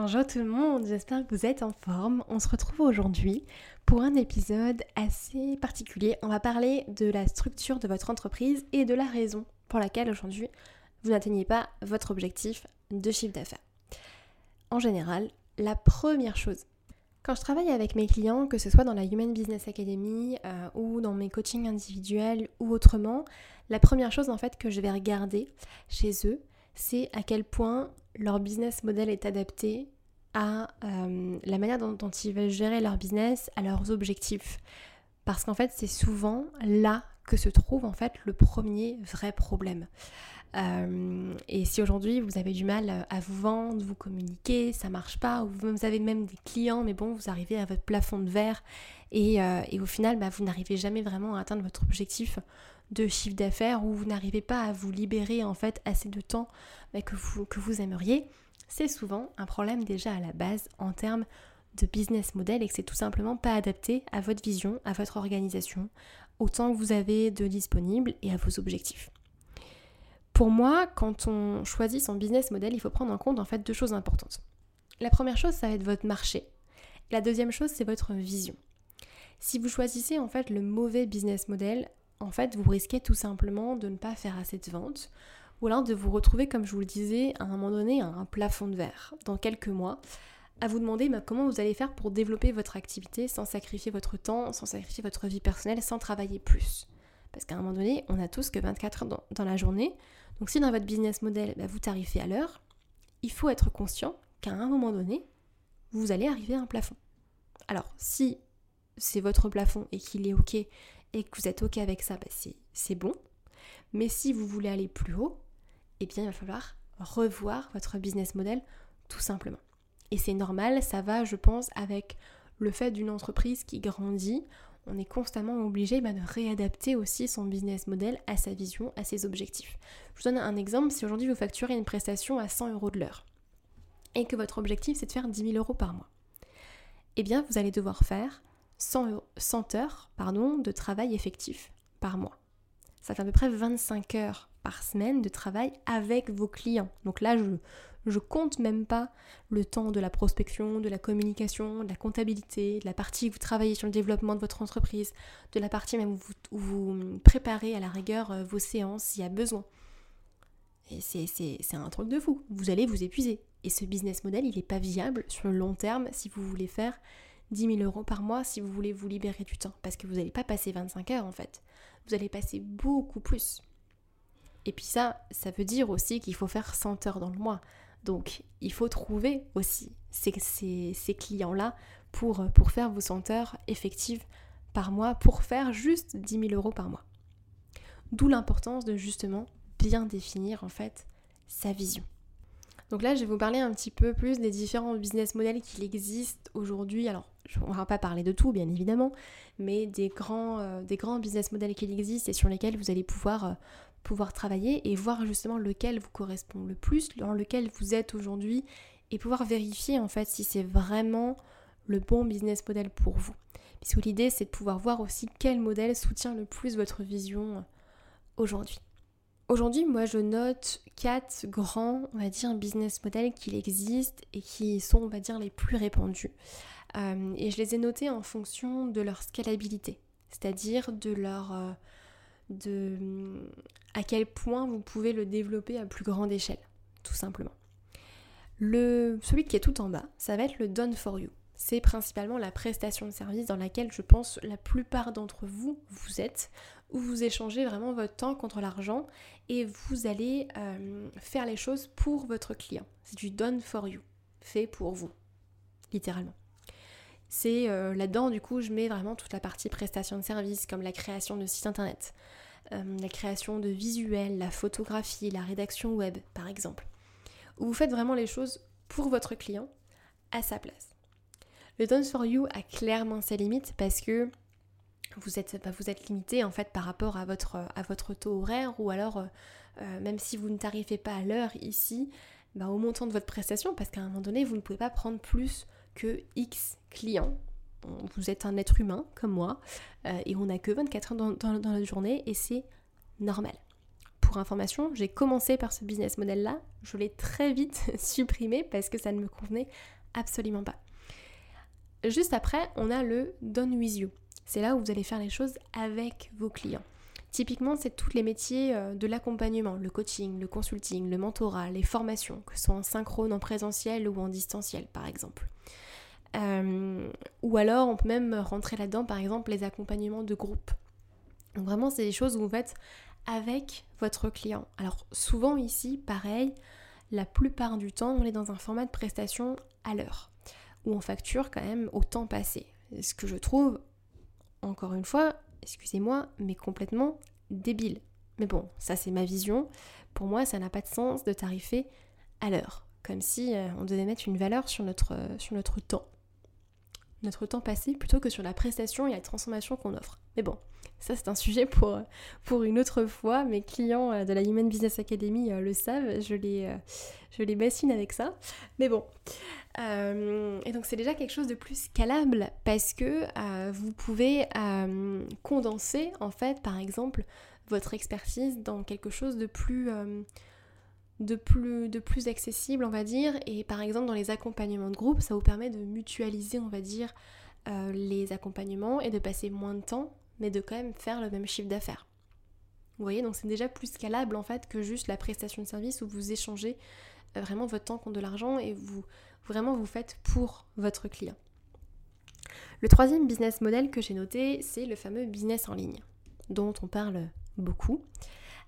Bonjour tout le monde, j'espère que vous êtes en forme. On se retrouve aujourd'hui pour un épisode assez particulier. On va parler de la structure de votre entreprise et de la raison pour laquelle aujourd'hui vous n'atteignez pas votre objectif de chiffre d'affaires. En général, la première chose, quand je travaille avec mes clients, que ce soit dans la Human Business Academy euh, ou dans mes coachings individuels ou autrement, la première chose en fait que je vais regarder chez eux, c'est à quel point leur business model est adapté à euh, la manière dont, ils veulent gérer leur business, à leurs objectifs. Parce qu'en fait, c'est souvent là que se trouve en fait le premier vrai problème. Euh, et si aujourd'hui vous avez du mal à vous vendre, vous communiquer, ça marche pas, ou vous avez même des clients, mais bon, vous arrivez à votre plafond de verre et, euh, au final, bah, vous n'arrivez jamais vraiment à atteindre votre objectif de chiffre d'affaires ou vous n'arrivez pas à vous libérer en fait assez de temps que, vous, que vous aimeriez, c'est souvent un problème déjà à la base en termes de business model et que c'est tout simplement pas adapté à votre vision, à votre organisation, au temps que vous avez de disponible et à vos objectifs. Pour moi, quand on choisit son business model, il faut prendre en compte en fait deux choses importantes. La première chose, ça va être votre marché. la deuxième chose, c'est votre vision. Si vous choisissez en fait le mauvais business model, en fait, vous risquez tout simplement de ne pas faire assez de ventes ou alors de vous retrouver, comme je vous le disais, à un moment donné, à un plafond de verre dans quelques mois, à vous demander bah, comment vous allez faire pour développer votre activité sans sacrifier votre temps, sans sacrifier votre vie personnelle, sans travailler plus. Parce qu'à un moment donné, on a tous que 24 heures dans, la journée. Donc si dans votre business model, bah, vous tarifez à l'heure, il faut être conscient qu'à un moment donné, vous allez arriver à un plafond. Alors si c'est votre plafond et qu'il est OK et que vous êtes OK avec ça, bah, c'est bon. Mais si vous voulez aller plus haut, eh bien il va falloir revoir votre business model tout simplement. Et c'est normal, ça va, je pense, avec le fait d'une entreprise qui grandit. On est constamment obligé bah, de réadapter aussi son business model à sa vision, à ses objectifs. Je vous donne un exemple, si aujourd'hui vous facturez une prestation à 100 euros de l'heure et que votre objectif c'est de faire 10 000 euros par mois, eh bien vous allez devoir faire 100, 100 heures pardon, de travail effectif par mois. Ça fait à peu près 25 heures par semaine de travail avec vos clients. Donc là, je, je compte même pas le temps de la prospection, de la communication, de la comptabilité, de la partie où vous travaillez sur le développement de votre entreprise, de la partie même où vous, préparez à la rigueur euh, vos séances s'il y a besoin. Et c'est un truc de fou. Vous allez vous épuiser. Et ce business model, il n'est pas viable sur le long terme si vous voulez faire 10 000 euros par mois, si vous voulez vous libérer du temps. Parce que vous n'allez pas passer 25 heures en fait. Vous allez passer beaucoup plus. Et puis ça, ça veut dire aussi qu'il faut faire 100 heures dans le mois. Donc il faut trouver aussi ces, ces, clients-là pour, pour faire vos 100 heures effectives par mois, pour faire juste 10 000 euros par mois. D'où l'importance de justement bien définir en fait sa vision. Donc là, je vais vous parler un petit peu plus des différents business models qui existent aujourd'hui. Alors, on ne va pas parler de tout, bien évidemment, mais des grands, euh, des grands business models qui existent et sur lesquels vous allez pouvoir, euh, pouvoir travailler et voir justement lequel vous correspond le plus, dans lequel vous êtes aujourd'hui et pouvoir vérifier en fait si c'est vraiment le bon business model pour vous. Puisque l'idée, c'est de pouvoir voir aussi quel modèle soutient le plus votre vision aujourd'hui. Aujourd'hui, moi, je note quatre grands, on va dire, business models qui existent et qui sont, on va dire, les plus répandus. Euh, et je les ai notés en fonction de leur scalabilité, c'est-à-dire de leur... Euh, de à quel point vous pouvez le développer à plus grande échelle, tout simplement. Le, celui qui est tout en bas, ça va être le Done for You. C'est principalement la prestation de service dans laquelle je pense la plupart d'entre vous, vous êtes, où vous échangez vraiment votre temps contre l'argent et vous allez euh, faire les choses pour votre client. C'est du done for you, fait pour vous, littéralement. C'est euh, là-dedans, du coup, je mets vraiment toute la partie prestation de service, comme la création de sites internet, euh, la création de visuels, la photographie, la rédaction web, par exemple. Où vous faites vraiment les choses pour votre client à sa place. Le done for you a clairement ses limites parce que vous êtes, bah, limité en fait par rapport à votre, taux horaire ou alors euh, même si vous ne tarifez pas à l'heure ici, bah, au montant de votre prestation parce qu'à un moment donné vous ne pouvez pas prendre plus X clients. Vous êtes un être humain comme moi euh, et on n'a que 24 heures dans, la journée et c'est normal. Pour information, j'ai commencé par ce business model là, je l'ai très vite supprimé parce que ça ne me convenait absolument pas. Juste après, on a le Done with you. C'est là où vous allez faire les choses avec vos clients. Typiquement, c'est tous les métiers euh, de l'accompagnement, le coaching, le consulting, le mentorat, les formations, que ce soit en synchrone, en présentiel ou en distanciel par exemple. Euh, ou alors, on peut même rentrer là-dedans, par exemple, les accompagnements de groupe. Donc vraiment, c'est des choses où vous faites avec votre client. Alors souvent ici, pareil, la plupart du temps, on est dans un format de prestation à l'heure, où on facture quand même au temps passé. Ce que je trouve encore une fois, excusez-moi, mais complètement débile. Mais bon, ça c'est ma vision. Pour moi, ça n'a pas de sens de tarifer à l'heure, comme si euh, on devait mettre une valeur sur notre, euh, sur notre temps. Notre temps passé plutôt que sur la prestation et la transformation qu'on offre. Mais bon, ça c'est un sujet pour, une autre fois. Mes clients euh, de la Human Business Academy le savent, je les, je les bassine avec ça. Mais bon, euh, et donc c'est déjà quelque chose de plus scalable parce que euh, vous pouvez euh, condenser en fait par exemple votre expertise dans quelque chose de plus, de plus, accessible on va dire et par exemple dans les accompagnements de groupe ça vous permet de mutualiser on va dire les accompagnements et de passer moins de temps mais de quand même faire le même chiffre d'affaires. Vous voyez donc c'est déjà plus scalable en fait que juste la prestation de service où vous échangez vraiment votre temps contre de l'argent et vous vraiment vous faites pour votre client. Le troisième business model que j'ai noté, c'est le fameux business en ligne, dont on parle beaucoup.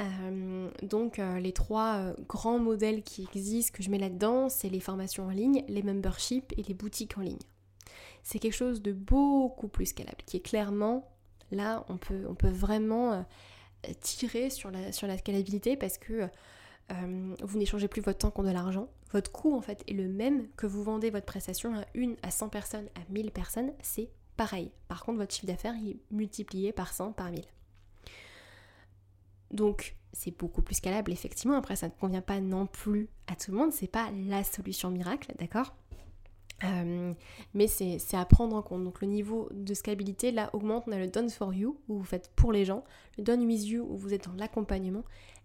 Euh, donc euh, les trois euh, grands modèles qui existent que je mets là-dedans, c'est les formations en ligne, les memberships et les boutiques en ligne. C'est quelque chose de beaucoup plus scalable, qui est clairement, là, on peut, on peut vraiment tirer sur la, sur la scalabilité parce que vous n'échangez plus votre temps contre de l'argent. Votre coût en fait est le même que vous vendez votre prestation à une, à 100 personnes, à 1000 personnes, c'est pareil. Par contre, votre chiffre d'affaires est multiplié par 100, par 1000. Donc, c'est beaucoup plus scalable, effectivement. Après, ça ne convient pas non plus à tout le monde. C'est pas la solution miracle, d'accord? Euh, mais c'est à prendre en compte. Donc le niveau de scalabilité là augmente. On a le done for you où vous faites pour les gens, le done with you où vous êtes dans l'accompagnement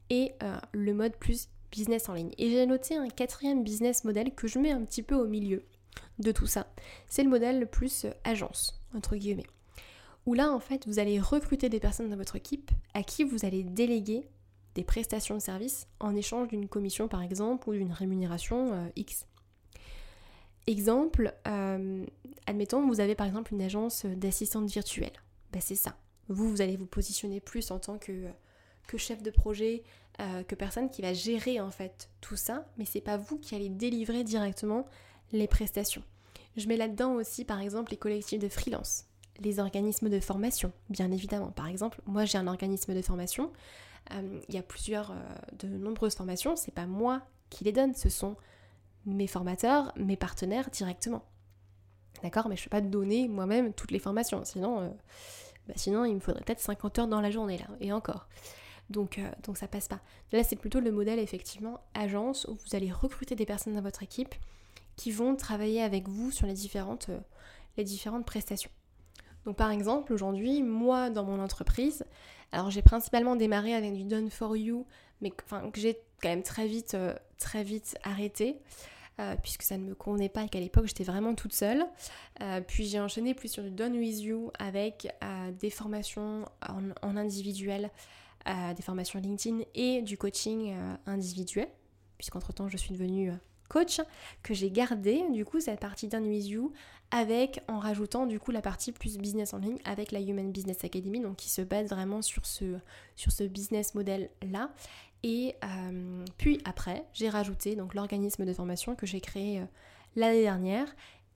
et euh, le mode plus business en ligne. Et j'ai noté un quatrième business model que je mets un petit peu au milieu de tout ça. C'est le modèle le plus euh, agence, entre guillemets. Où là, en fait, vous allez recruter des personnes dans votre équipe à qui vous allez déléguer des prestations de services en échange d'une commission, par exemple, ou d'une rémunération euh, X. Exemple, euh, admettons, vous avez par exemple une agence d'assistante virtuelle. Ben, c'est ça. Vous, vous allez vous positionner plus en tant que, que chef de projet, que personne qui va gérer en fait tout ça, mais c'est pas vous qui allez délivrer directement les prestations. Je mets là-dedans aussi par exemple les collectifs de freelance, les organismes de formation, bien évidemment. Par exemple, moi j'ai un organisme de formation, euh, il y a plusieurs, euh, de nombreuses formations, c'est pas moi qui les donne, ce sont mes formateurs, mes partenaires directement. D'accord? Mais je ne peux pas donner moi-même toutes les formations, sinon, euh, bah, sinon il me faudrait peut-être 50 heures dans la journée là, et encore. Donc, donc ça passe pas. Là c'est plutôt le modèle effectivement agence où vous allez recruter des personnes dans votre équipe qui vont travailler avec vous sur les différentes, les différentes prestations. Donc par exemple, aujourd'hui, moi dans mon entreprise, alors j'ai principalement démarré avec du Done for You, mais que j'ai quand même très vite, euh, très vite arrêté. Euh, puisque ça ne me convenait pas et qu'à l'époque j'étais vraiment toute seule. puis j'ai enchaîné plus sur du Done with You avec des formations en, en individuel, des formations LinkedIn et du coaching individuel, puisqu'entre temps je suis devenue coach que j'ai gardé du coup cette partie d'un with you avec en rajoutant du coup la partie plus business en ligne avec la Human Business Academy donc qui se base vraiment sur ce, sur ce business model là et euh, puis après j'ai rajouté donc l'organisme de formation que j'ai créé euh, l'année dernière.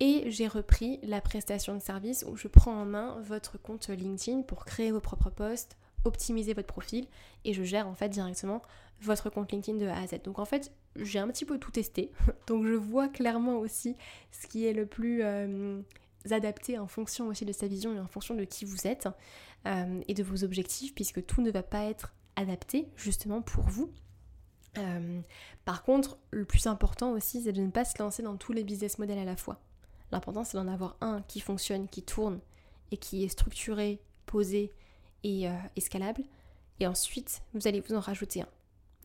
Et j'ai repris la prestation de service où je prends en main votre compte LinkedIn pour créer vos propres posts, optimiser votre profil et je gère en fait directement votre compte LinkedIn de A à Z. Donc en fait, j'ai un petit peu tout testé. Donc je vois clairement aussi ce qui est le plus euh, adapté en fonction aussi de sa vision et en fonction de qui vous êtes euh, et de vos objectifs puisque tout ne va pas être adapté justement pour vous. Euh, par contre, le plus important aussi, c'est de ne pas se lancer dans tous les business models à la fois. L'important, c'est d'en avoir un qui fonctionne, qui tourne et qui est structuré, posé et escalable. Et ensuite, vous allez vous en rajouter un.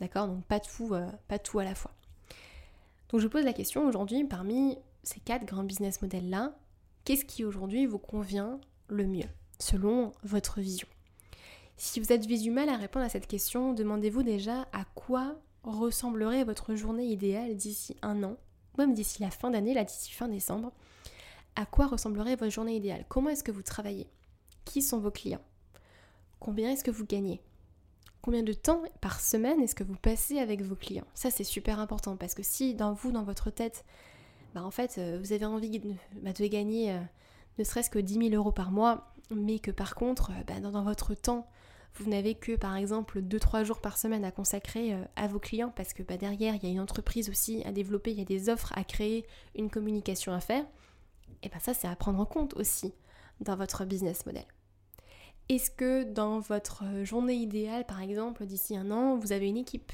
D'accord? Donc pas tout, euh, pas tout à la fois. Donc je pose la question aujourd'hui, parmi ces quatre grands business models-là, qu'est-ce qui aujourd'hui vous convient le mieux, selon votre vision? Si vous êtes visuel à répondre à cette question, demandez-vous déjà à quoi ressemblerait votre journée idéale d'ici un an, même d'ici la fin d'année, là d'ici fin décembre. À quoi ressemblerait votre journée idéale? Comment est-ce que vous travaillez? Qui sont vos clients? Combien est-ce que vous gagnez? Combien de temps par semaine est-ce que vous passez avec vos clients? Ça, c'est super important parce que si dans vous, dans votre tête, bah, en fait, euh, vous avez envie de, bah, gagner euh, ne serait-ce que 10 000 euros par mois, mais que par contre, euh, bah, dans, votre temps, vous n'avez que par exemple 2-3 jours par semaine à consacrer à vos clients parce que derrière, il y a une entreprise aussi à développer, il y a des offres à créer, une communication à faire, et bien ça, c'est à prendre en compte aussi dans votre business model. Est-ce que dans votre journée idéale, par exemple, d'ici un an, vous avez une équipe?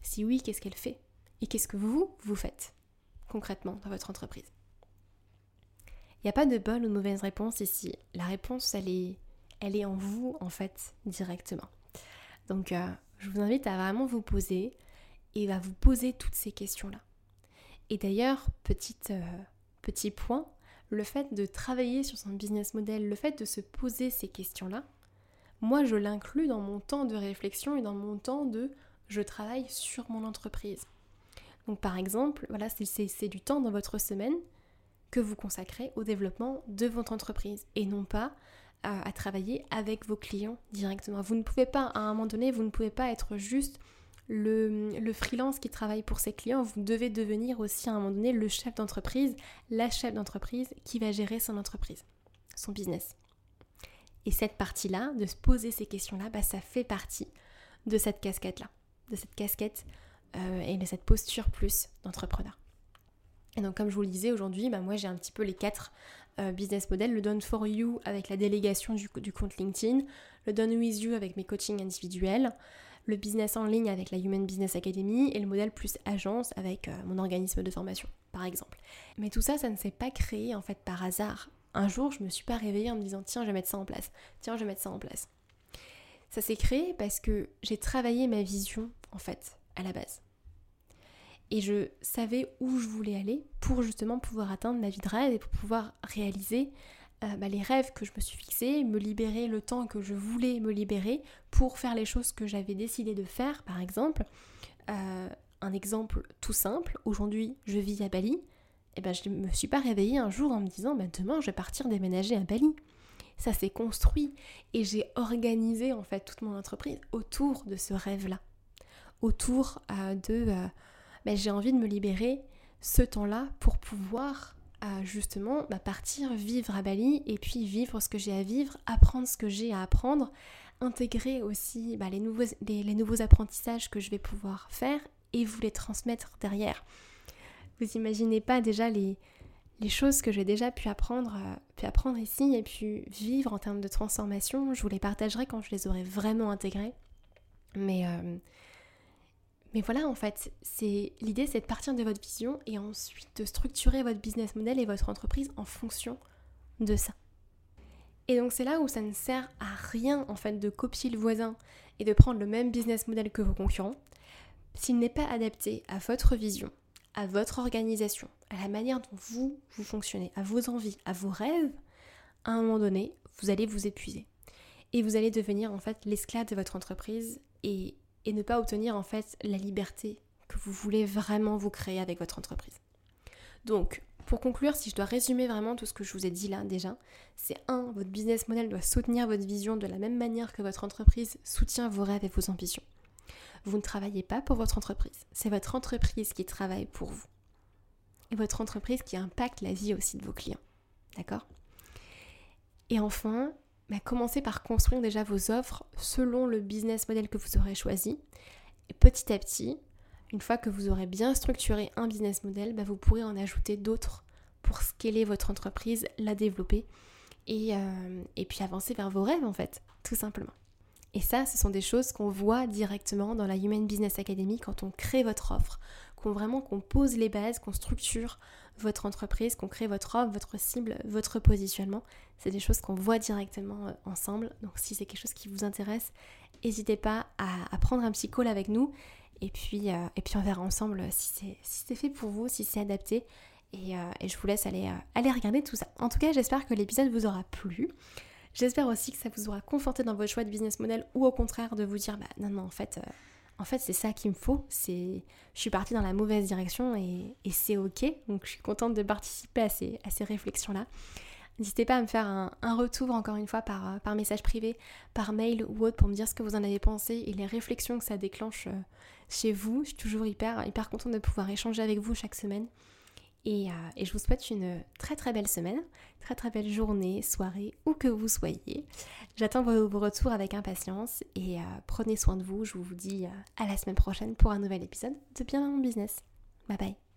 Si oui, qu'est-ce qu'elle fait? Et qu'est-ce que vous, vous faites concrètement dans votre entreprise? Il n'y a pas de bonne ou mauvaise réponse ici. La réponse, elle est, elle est en vous, en fait, directement. Donc, euh, je vous invite à vraiment vous poser et à vous poser toutes ces questions-là. Et d'ailleurs, euh, petit point, le fait de travailler sur son business model, le fait de se poser ces questions-là, moi je l'inclus dans mon temps de réflexion et dans mon temps de je travaille sur mon entreprise. Donc par exemple, voilà, c'est du temps dans votre semaine que vous consacrez au développement de votre entreprise et non pas à, à travailler avec vos clients directement. Vous ne pouvez pas, à un moment donné, vous ne pouvez pas être juste le, freelance qui travaille pour ses clients, vous devez devenir aussi à un moment donné le chef d'entreprise, la chef d'entreprise qui va gérer son entreprise, son business. Et cette partie-là, de se poser ces questions-là, bah, ça fait partie de cette casquette-là, de cette casquette euh, et de cette posture plus d'entrepreneur. Et donc comme je vous le disais aujourd'hui, bah, moi j'ai un petit peu les quatre euh, business models, le Done for You avec la délégation du, du compte LinkedIn, le Done with You avec mes coachings individuels, le business en ligne avec la Human Business Academy et le modèle plus agence avec euh, mon organisme de formation, par exemple. Mais tout ça, ça ne s'est pas créé en fait par hasard. Un jour, je me suis pas réveillée en me disant tiens, je vais mettre ça en place. Tiens, je vais mettre ça en place. Ça s'est créé parce que j'ai travaillé ma vision en fait, à la base. Et je savais où je voulais aller pour justement pouvoir atteindre ma vie de rêve et pour pouvoir réaliser euh, bah, les rêves que je me suis fixés, me libérer le temps que je voulais me libérer pour faire les choses que j'avais décidé de faire, par exemple. Euh, un exemple tout simple, aujourd'hui je vis à Bali, et eh ben je ne me suis pas réveillée un jour en me disant bah, demain je vais partir déménager à Bali. Ça s'est construit et j'ai organisé en fait toute mon entreprise autour de ce rêve-là. Autour euh, de bah, j'ai envie de me libérer ce temps-là pour pouvoir justement bah, partir vivre à Bali et puis vivre ce que j'ai à vivre, apprendre ce que j'ai à apprendre, intégrer aussi bah, les, nouveaux, les, nouveaux apprentissages que je vais pouvoir faire et vous les transmettre derrière. Vous imaginez pas déjà les, les choses que j'ai déjà pu apprendre, euh, pu apprendre ici et puis vivre en termes de transformation. Je vous les partagerai quand je les aurai vraiment intégrées. Mais, euh, mais voilà, en fait, c'est l'idée, c'est de partir de votre vision et ensuite de structurer votre business model et votre entreprise en fonction de ça. Et donc c'est là où ça ne sert à rien en fait de copier le voisin et de prendre le même business model que vos concurrents s'il n'est pas adapté à votre vision, à votre organisation, à la manière dont vous, vous fonctionnez, à vos envies, à vos rêves, à un moment donné, vous allez vous épuiser. Et vous allez devenir en fait l'esclave de votre entreprise et, et ne pas obtenir en fait la liberté que vous voulez vraiment vous créer avec votre entreprise. Donc, pour conclure, si je dois résumer vraiment tout ce que je vous ai dit là déjà, c'est un, votre business model doit soutenir votre vision de la même manière que votre entreprise soutient vos rêves et vos ambitions. Vous ne travaillez pas pour votre entreprise, c'est votre entreprise qui travaille pour vous et votre entreprise qui impacte la vie aussi de vos clients. D'accord? Et enfin, bah, commencez par construire déjà vos offres selon le business model que vous aurez choisi. Et petit à petit, une fois que vous aurez bien structuré un business model, bah, vous pourrez en ajouter d'autres pour scaler votre entreprise, la développer et, euh, et puis avancer vers vos rêves en fait, tout simplement. Et ça, ce sont des choses qu'on voit directement dans la Human Business Academy quand on crée votre offre, qu'on vraiment qu'on pose les bases, qu'on structure votre entreprise, qu'on crée votre offre, votre cible, votre positionnement. C'est des choses qu'on voit directement euh, ensemble. Donc si c'est quelque chose qui vous intéresse, n'hésitez pas à, prendre un petit call avec nous et puis, euh, et puis on verra ensemble si c'est fait pour vous, si c'est adapté. Et, euh, et, je vous laisse aller, aller regarder tout ça. En tout cas, j'espère que l'épisode vous aura plu. J'espère aussi que ça vous aura conforté dans votre choix de business model ou au contraire de vous dire bah non non en fait en fait, c'est ça qu'il me faut. C'est, je suis partie dans la mauvaise direction et, c'est ok. Donc, je suis contente de participer à ces, réflexions-là. N'hésitez pas à me faire un, retour, encore une fois, par, par, message privé, par mail ou autre, pour me dire ce que vous en avez pensé et les réflexions que ça déclenche euh, chez vous. Je suis toujours hyper, hyper contente de pouvoir échanger avec vous chaque semaine. Euh, et, je vous souhaite une très très belle semaine, très très belle journée, soirée, où que vous soyez. J'attends vos, retours avec impatience et euh, prenez soin de vous. Je vous dis euh, à la semaine prochaine pour un nouvel épisode de Bien dans mon business. Bye bye.